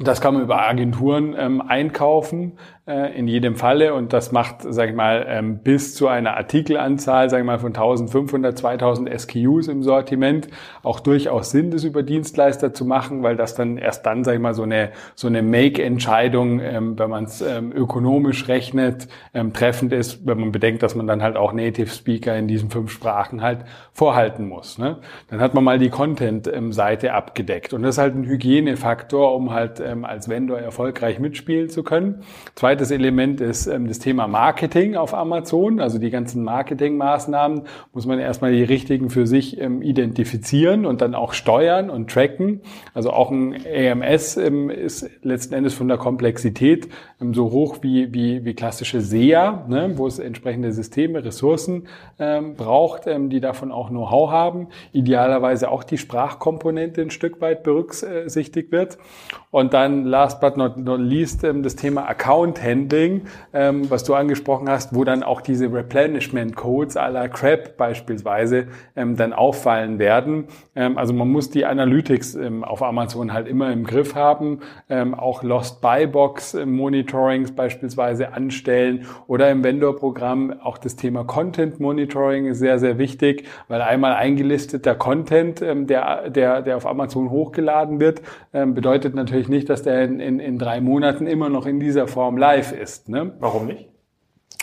S2: Das kann man über Agenturen ähm, einkaufen in jedem Falle und das macht, sag ich mal, ähm, bis zu einer Artikelanzahl, sag ich mal, von 1500, 2000 SKUs im Sortiment auch durchaus Sinn, das über Dienstleister zu machen, weil das dann erst dann, sag ich mal, so eine so eine Make-Entscheidung, ähm, wenn man es ähm, ökonomisch rechnet, treffend ist, wenn man bedenkt, dass man dann halt auch Native Speaker in diesen fünf Sprachen halt vorhalten muss. Ne? Dann hat man mal die Content-Seite abgedeckt und das ist halt ein Hygienefaktor, um halt als Vendor erfolgreich mitspielen zu können. Zweites Element ist ähm, das Thema Marketing auf Amazon. Also die ganzen Marketingmaßnahmen muss man erstmal die richtigen für sich ähm, identifizieren und dann auch steuern und tracken. Also auch ein AMS ähm, ist letzten Endes von der Komplexität ähm, so hoch wie, wie, wie klassische SEA, ne, wo es entsprechende Systeme, Ressourcen ähm, braucht, ähm, die davon auch Know-how haben. Idealerweise auch die Sprachkomponente ein Stück weit berücksichtigt wird. Und dann last but not, least das Thema Account Handling, ähm, was du angesprochen hast, wo dann auch diese Replenishment Codes à la CRAP beispielsweise ähm, dann auffallen werden. Ähm, also man muss die Analytics ähm, auf Amazon halt immer im Griff haben, ähm, auch Lost Buy Box ähm, Monitorings beispielsweise anstellen oder im Vendor-Programm auch das Thema Content Monitoring ist sehr, sehr wichtig, weil einmal eingelisteter Content, der, der, der auf Amazon hochgeladen wird, bedeutet natürlich nicht, dass der in, in, in drei Monaten immer noch in dieser Form live ist. Ne?
S1: Warum nicht?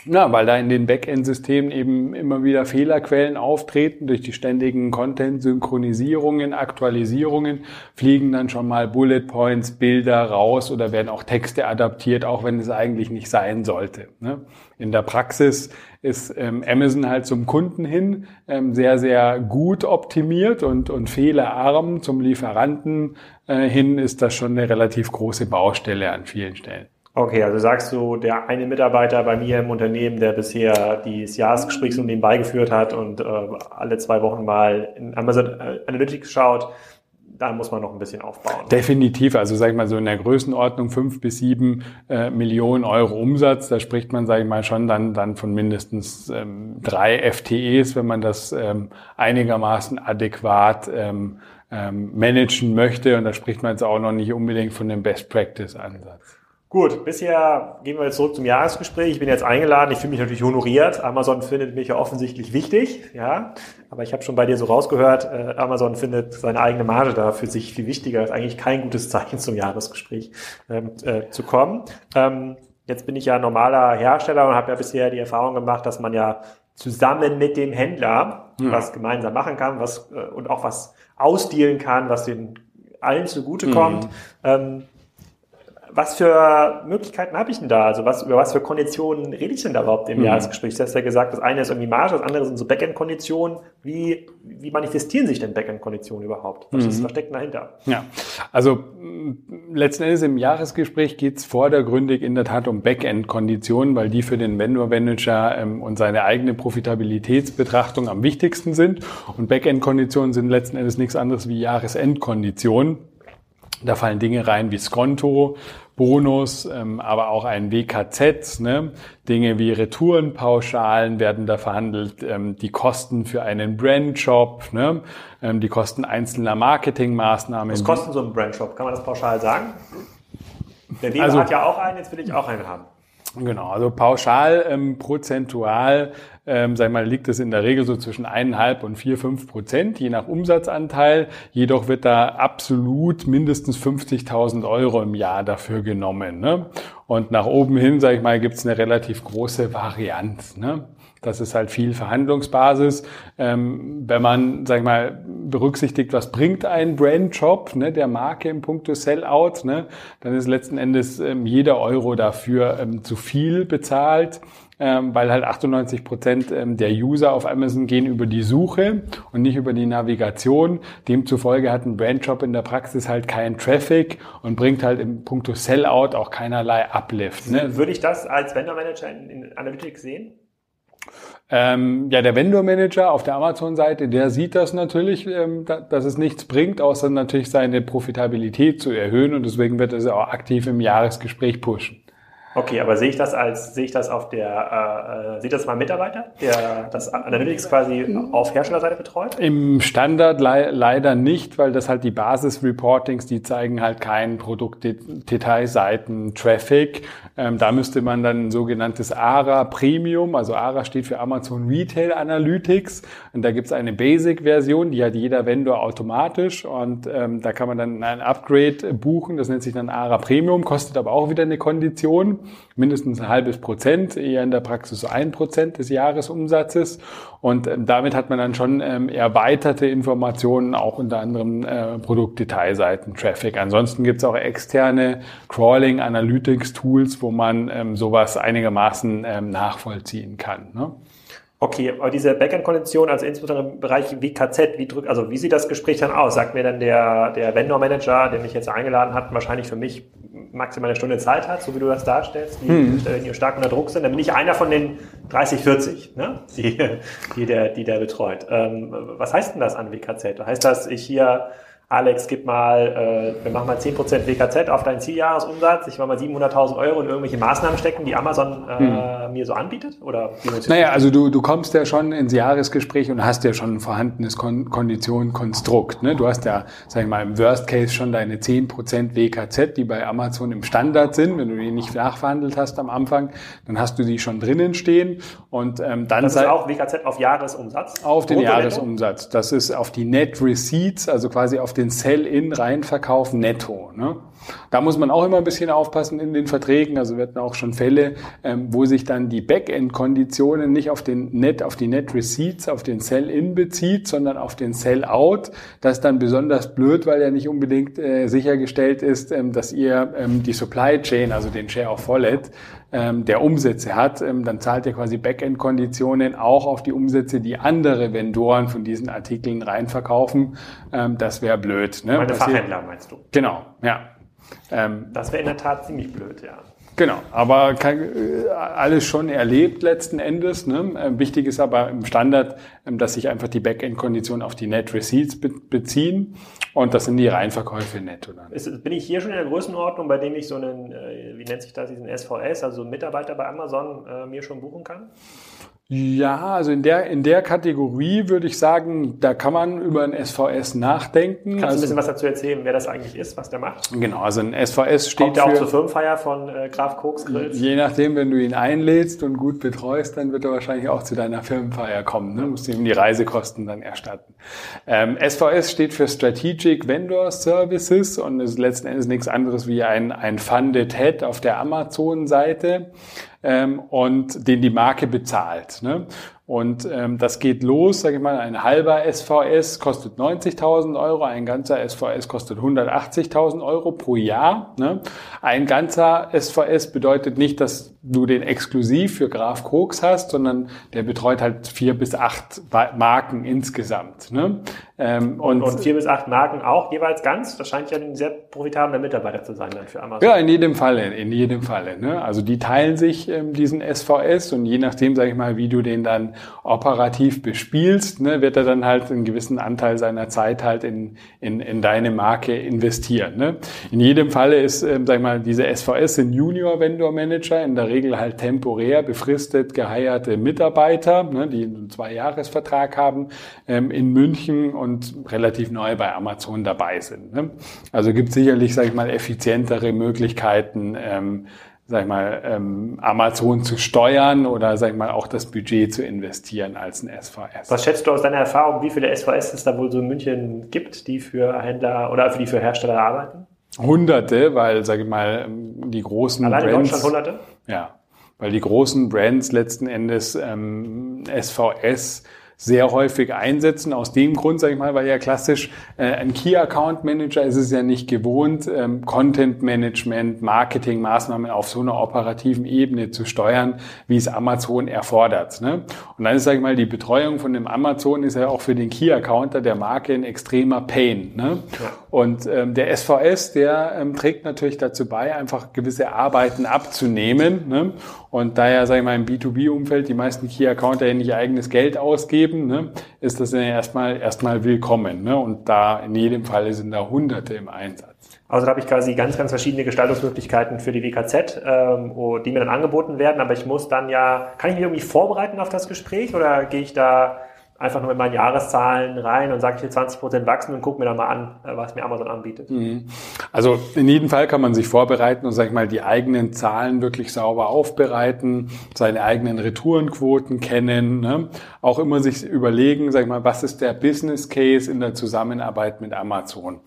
S2: Na, weil da in den Backend-Systemen eben immer wieder Fehlerquellen auftreten. Durch die ständigen Content-Synchronisierungen, Aktualisierungen fliegen dann schon mal Bullet Points, Bilder raus oder werden auch Texte adaptiert, auch wenn es eigentlich nicht sein sollte. Ne? In der Praxis ist ähm, Amazon halt zum Kunden hin ähm, sehr, sehr gut optimiert und, und fehlerarm. Zum Lieferanten äh, hin ist das schon eine relativ große Baustelle an vielen Stellen.
S1: Okay, also sagst du, der eine Mitarbeiter bei mir im Unternehmen, der bisher das Jahresgespräch so nebenbei geführt hat und äh, alle zwei Wochen mal in Amazon Analytics schaut, da muss man noch ein bisschen aufbauen.
S2: Definitiv, also sage ich mal so in der Größenordnung fünf bis sieben äh, Millionen Euro Umsatz, da spricht man, sage ich mal, schon dann, dann von mindestens ähm, drei FTEs, wenn man das ähm, einigermaßen adäquat ähm, ähm, managen möchte. Und da spricht man jetzt auch noch nicht unbedingt von dem Best Practice Ansatz.
S1: Gut, bisher gehen wir jetzt zurück zum Jahresgespräch. Ich bin jetzt eingeladen. Ich fühle mich natürlich honoriert. Amazon findet mich ja offensichtlich wichtig, ja. Aber ich habe schon bei dir so rausgehört, äh, Amazon findet seine eigene Marge da für sich viel wichtiger. Ist eigentlich kein gutes Zeichen zum Jahresgespräch ähm, äh, zu kommen. Ähm, jetzt bin ich ja normaler Hersteller und habe ja bisher die Erfahrung gemacht, dass man ja zusammen mit dem Händler ja. was gemeinsam machen kann, was äh, und auch was ausdealen kann, was den allen zugutekommt. Mhm. Ähm, was für Möglichkeiten habe ich denn da? Also was, über was für Konditionen rede ich denn da überhaupt im mhm. Jahresgespräch? Du hast ja gesagt, das eine ist irgendwie Marge, das andere sind so Backend-Konditionen. Wie, wie manifestieren sich denn Backend-Konditionen überhaupt? Was mhm. ist versteckt dahinter?
S2: Ja, also letzten Endes im Jahresgespräch geht es vordergründig in der Tat um Backend-Konditionen, weil die für den Vendor-Manager ähm, und seine eigene Profitabilitätsbetrachtung am wichtigsten sind. Und Backend-Konditionen sind letzten Endes nichts anderes wie Jahresendkonditionen. Da fallen Dinge rein wie Skonto, Bonus, ähm, aber auch ein WKZ. Ne? Dinge wie Retourenpauschalen werden da verhandelt, ähm, die Kosten für einen Brandshop, ne? ähm, die Kosten einzelner Marketingmaßnahmen.
S1: Was kostet so ein Brandshop? Kann man das pauschal sagen? Der Weber also, hat ja auch einen, jetzt will ich auch einen haben.
S2: Genau, also pauschal ähm, prozentual, ähm, sag mal, liegt es in der Regel so zwischen eineinhalb und vier, fünf Prozent, je nach Umsatzanteil. Jedoch wird da absolut mindestens 50.000 Euro im Jahr dafür genommen. Ne? Und nach oben hin, sag ich mal, gibt es eine relativ große Varianz. Ne? Das ist halt viel Verhandlungsbasis. Ähm, wenn man, sag ich mal, berücksichtigt, was bringt ein Brandjob ne, der Marke im Punkto Sellout, ne, dann ist letzten Endes ähm, jeder Euro dafür ähm, zu viel bezahlt. Ähm, weil halt 98 Prozent ähm, der User auf Amazon gehen über die Suche und nicht über die Navigation. Demzufolge hat ein Brandjob in der Praxis halt keinen Traffic und bringt halt im Punkto Sellout auch keinerlei Uplift.
S1: Ne? Würde ich das als Vendor Manager in, in Analytics sehen?
S2: Ähm, ja, der Vendor Manager auf der Amazon-Seite, der sieht das natürlich, ähm, da, dass es nichts bringt, außer natürlich seine Profitabilität zu erhöhen und deswegen wird er sie auch aktiv im Jahresgespräch pushen.
S1: Okay, aber sehe ich das als, sehe ich das auf der, äh, äh, sieht das mal Mitarbeiter, der das Analytics quasi auf Herstellerseite betreut?
S2: Im Standard le leider nicht, weil das halt die Basis-Reportings, die zeigen halt keinen Produktdetailseiten Traffic. Ähm, da müsste man dann ein sogenanntes ARA Premium, also ARA steht für Amazon Retail Analytics. Und da gibt's eine Basic-Version, die hat jeder Vendor automatisch. Und ähm, da kann man dann ein Upgrade buchen, das nennt sich dann ARA Premium, kostet aber auch wieder eine Kondition mindestens ein halbes Prozent, eher in der Praxis ein Prozent des Jahresumsatzes. Und ähm, damit hat man dann schon ähm, erweiterte Informationen, auch unter anderem äh, Produktdetailseiten, Traffic. Ansonsten gibt es auch externe Crawling Analytics Tools, wo man ähm, sowas einigermaßen ähm, nachvollziehen kann. Ne?
S1: Okay, aber diese Backend-Kondition, also insbesondere im Bereich WKZ, wie drückt, also wie sieht das Gespräch dann aus? Sagt mir dann der, der Vendor-Manager, der mich jetzt eingeladen hat, wahrscheinlich für mich maximal eine Stunde Zeit hat, so wie du das darstellst, die, hm. die stark unter Druck sind, dann bin ich einer von den 30, 40, ne? die, die, der, die der betreut. Ähm, was heißt denn das an WKZ? Heißt das, ich hier Alex, gib mal, äh, wir machen mal 10% WKZ auf deinen Zieljahresumsatz, ich will mal 700.000 Euro in irgendwelche Maßnahmen stecken, die Amazon äh, hm. mir so anbietet? Oder
S2: naja, also du, du kommst ja schon ins Jahresgespräch und hast ja schon ein vorhandenes Kon Konditionenkonstrukt. Ne? Du hast ja, sag ich mal, im Worst Case schon deine 10% WKZ, die bei Amazon im Standard sind. Wenn du die nicht nachverhandelt hast am Anfang, dann hast du die schon drinnen stehen. Und ähm, dann
S1: das ist auch WKZ auf Jahresumsatz?
S2: Auf den Jahresumsatz. Das ist auf die Net Receipts, also quasi auf den Sell-in-Reinverkauf netto. Ne? Da muss man auch immer ein bisschen aufpassen in den Verträgen. Also wir hatten auch schon Fälle, ähm, wo sich dann die Backend-Konditionen nicht auf den Net, auf die Net Receipts, auf den Sell-in bezieht, sondern auf den Sell-out. Das ist dann besonders blöd, weil ja nicht unbedingt äh, sichergestellt ist, ähm, dass ihr ähm, die Supply Chain, also den Share of Wallet, der Umsätze hat, dann zahlt ihr quasi Backend-Konditionen auch auf die Umsätze, die andere Vendoren von diesen Artikeln reinverkaufen. Das wäre blöd.
S1: Ne? Meine Fachhändler meinst du?
S2: Genau, ja.
S1: Ähm, das wäre in der Tat ziemlich blöd, ja.
S2: Genau, aber kann, äh, alles schon erlebt letzten Endes. Ne? Ähm, wichtig ist aber im Standard, ähm, dass sich einfach die Backend-Konditionen auf die Net Receipts be beziehen und das sind die Reinverkäufe netto dann.
S1: Ist, bin ich hier schon in der Größenordnung, bei dem ich so einen, äh, wie nennt sich das, diesen SVS, also Mitarbeiter bei Amazon, äh, mir schon buchen kann?
S2: Ja, also in der, in der Kategorie würde ich sagen, da kann man über ein SVS nachdenken.
S1: Kannst du
S2: also,
S1: ein bisschen was dazu erzählen, wer das eigentlich ist, was der macht?
S2: Genau, also ein SVS steht
S1: Kommt der
S2: für...
S1: auch zur Firmenfeier von äh, Graf Koks Grills?
S2: Je nachdem, wenn du ihn einlädst und gut betreust, dann wird er wahrscheinlich auch zu deiner Firmenfeier kommen. Ne? Musst ihm die Reisekosten dann erstatten. Ähm, SVS steht für Strategic Vendor Services und ist letzten Endes nichts anderes wie ein, ein Funded Head auf der Amazon-Seite ähm, und den die Marke bezahlt. Ne? Und ähm, das geht los, sage ich mal, ein halber SVS kostet 90.000 Euro, ein ganzer SVS kostet 180.000 Euro pro Jahr. Ne? Ein ganzer SVS bedeutet nicht, dass du den exklusiv für Graf Koks hast, sondern der betreut halt vier bis acht Marken insgesamt. Ne?
S1: Ähm, und, und, vier bis acht Marken auch jeweils ganz? Das scheint ja ein sehr profitabler Mitarbeiter zu sein dann für Amazon.
S2: Ja, in jedem Falle, in jedem Falle. Ne? Also die teilen sich ähm, diesen SVS und je nachdem, sage ich mal, wie du den dann operativ bespielst, ne, wird er dann halt einen gewissen Anteil seiner Zeit halt in, in, in deine Marke investieren. Ne? In jedem Falle ist, ähm, sag ich mal, diese SVS sind Junior Vendor Manager, in der Regel halt temporär befristet geheierte Mitarbeiter, ne, die einen Zwei-Jahres-Vertrag haben, ähm, in München und relativ neu bei Amazon dabei sind. Ne? Also gibt sicherlich, sag ich mal, effizientere Möglichkeiten, ähm, sag ich mal, ähm, Amazon zu steuern oder sag ich mal auch das Budget zu investieren als ein SVS.
S1: Was schätzt du aus deiner Erfahrung, wie viele SVS es da wohl so in München gibt, die für Händler oder für die für Hersteller arbeiten?
S2: Hunderte, weil sag ich mal die großen
S1: Allein Brands, in Deutschland Hunderte?
S2: Ja, weil die großen Brands letzten Endes ähm, SVS sehr häufig einsetzen. Aus dem Grund, sage ich mal, weil ja klassisch äh, ein Key Account Manager ist es ja nicht gewohnt, ähm, Content Management, Marketing Maßnahmen auf so einer operativen Ebene zu steuern, wie es Amazon erfordert. Ne? Und dann ist, sage ich mal, die Betreuung von dem Amazon ist ja auch für den Key Accounter der Marke ein extremer Pain. Ne? Ja. Und ähm, der SVS, der ähm, trägt natürlich dazu bei, einfach gewisse Arbeiten abzunehmen. Ne? Und da ja, sage ich mal, im B2B-Umfeld die meisten Key Accounter ja nicht eigenes Geld ausgeben, geben, ne, ist das ja erstmal, erstmal willkommen. Ne? Und da in jedem Fall sind da Hunderte im Einsatz.
S1: Also da habe ich quasi ganz, ganz verschiedene Gestaltungsmöglichkeiten für die WKZ, ähm, die mir dann angeboten werden. Aber ich muss dann ja, kann ich mich irgendwie vorbereiten auf das Gespräch oder gehe ich da einfach nur mit meinen Jahreszahlen rein und sage, ich will 20 Prozent wachsen und gucke mir dann mal an, äh, was mir Amazon anbietet. Mhm.
S2: Also in jedem Fall kann man sich vorbereiten und, sag ich mal, die eigenen Zahlen wirklich sauber aufbereiten, seine eigenen Retourenquoten kennen, ne? auch immer sich überlegen, sag ich mal, was ist der Business Case in der Zusammenarbeit mit Amazon.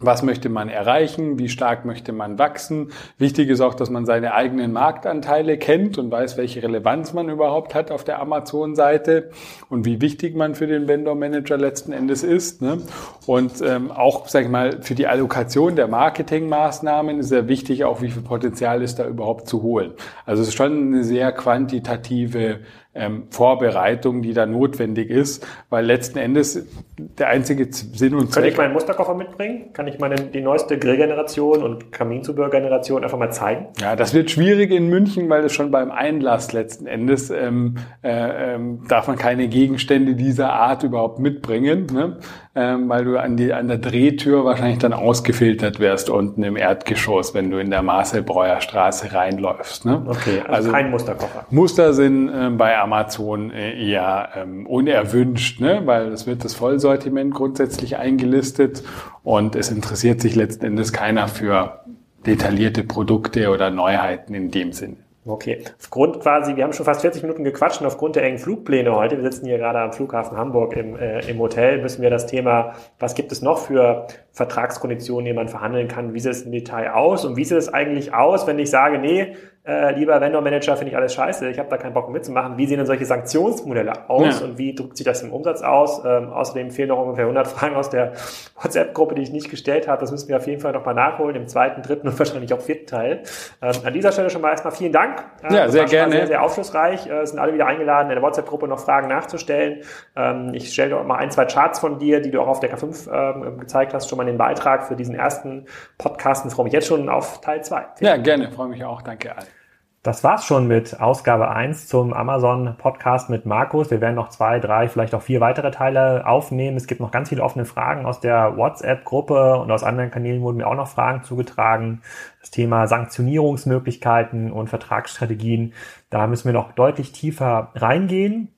S2: Was möchte man erreichen? Wie stark möchte man wachsen? Wichtig ist auch, dass man seine eigenen Marktanteile kennt und weiß, welche Relevanz man überhaupt hat auf der Amazon-Seite und wie wichtig man für den Vendor Manager letzten Endes ist. Ne? Und ähm, auch, sag ich mal, für die Allokation der Marketingmaßnahmen ist sehr wichtig, auch wie viel Potenzial ist da überhaupt zu holen. Also es ist schon eine sehr quantitative ähm, Vorbereitung, die da notwendig ist, weil letzten Endes der einzige Sinn und
S1: Zweck... Kann ich meinen Musterkoffer mitbringen? Kann ich meine die neueste Grillgeneration und Kaminzubehörgeneration einfach mal zeigen?
S2: Ja, das wird schwierig in München, weil es schon beim Einlass letzten Endes ähm, äh, ähm, darf man keine Gegenstände dieser Art überhaupt mitbringen. Ne? Ähm, weil du an, die, an der Drehtür wahrscheinlich dann ausgefiltert wärst unten im Erdgeschoss, wenn du in der Marcelbreuer Straße reinläufst. Ne?
S1: Okay, also, also kein Musterkoffer.
S2: Muster sind äh, bei Amazon äh, eher ähm, unerwünscht, ne? weil es wird das Vollsortiment grundsätzlich eingelistet und es interessiert sich letzten Endes keiner für detaillierte Produkte oder Neuheiten in dem Sinne.
S1: Okay. Aufgrund quasi, wir haben schon fast 40 Minuten gequatscht und aufgrund der engen Flugpläne heute, wir sitzen hier gerade am Flughafen Hamburg im, äh, im Hotel, müssen wir das Thema, was gibt es noch für Vertragskonditionen, die man verhandeln kann, wie sieht es im Detail aus und wie sieht es eigentlich aus, wenn ich sage, nee, äh, lieber Vendor-Manager, finde ich alles scheiße, ich habe da keinen Bock mitzumachen. Wie sehen denn solche Sanktionsmodelle aus ja. und wie drückt sich das im Umsatz aus? Ähm, außerdem fehlen noch ungefähr 100 Fragen aus der WhatsApp-Gruppe, die ich nicht gestellt habe. Das müssen wir auf jeden Fall nochmal nachholen, im zweiten, dritten und wahrscheinlich auch vierten Teil. Ähm, an dieser Stelle schon mal erstmal vielen Dank.
S2: Äh, ja, sehr gerne.
S1: Sehr, sehr aufschlussreich. Äh, sind alle wieder eingeladen, in der WhatsApp-Gruppe noch Fragen nachzustellen. Ähm, ich stelle doch mal ein, zwei Charts von dir, die du auch auf der K5 ähm, gezeigt hast, schon mal den Beitrag für diesen ersten Podcast und freue mich jetzt schon auf Teil zwei.
S2: Ja, gerne. Freue mich auch. Danke, Al.
S1: Das war's schon mit Ausgabe 1 zum Amazon Podcast mit Markus. Wir werden noch zwei, drei, vielleicht auch vier weitere Teile aufnehmen. Es gibt noch ganz viele offene Fragen aus der WhatsApp-Gruppe und aus anderen Kanälen wurden mir auch noch Fragen zugetragen. Das Thema Sanktionierungsmöglichkeiten und Vertragsstrategien, da müssen wir noch deutlich tiefer reingehen.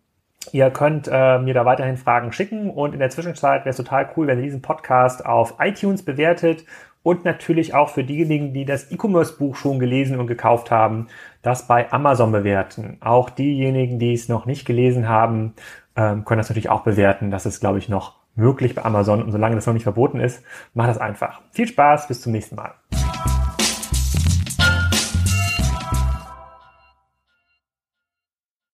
S1: Ihr könnt äh, mir da weiterhin Fragen schicken und in der Zwischenzeit wäre es total cool, wenn ihr diesen Podcast auf iTunes bewertet und natürlich auch für diejenigen, die das E-Commerce-Buch schon gelesen und gekauft haben, das bei Amazon bewerten. Auch diejenigen, die es noch nicht gelesen haben, ähm, können das natürlich auch bewerten. Das ist, glaube ich, noch möglich bei Amazon. Und solange das noch nicht verboten ist, macht das einfach. Viel Spaß, bis zum nächsten Mal.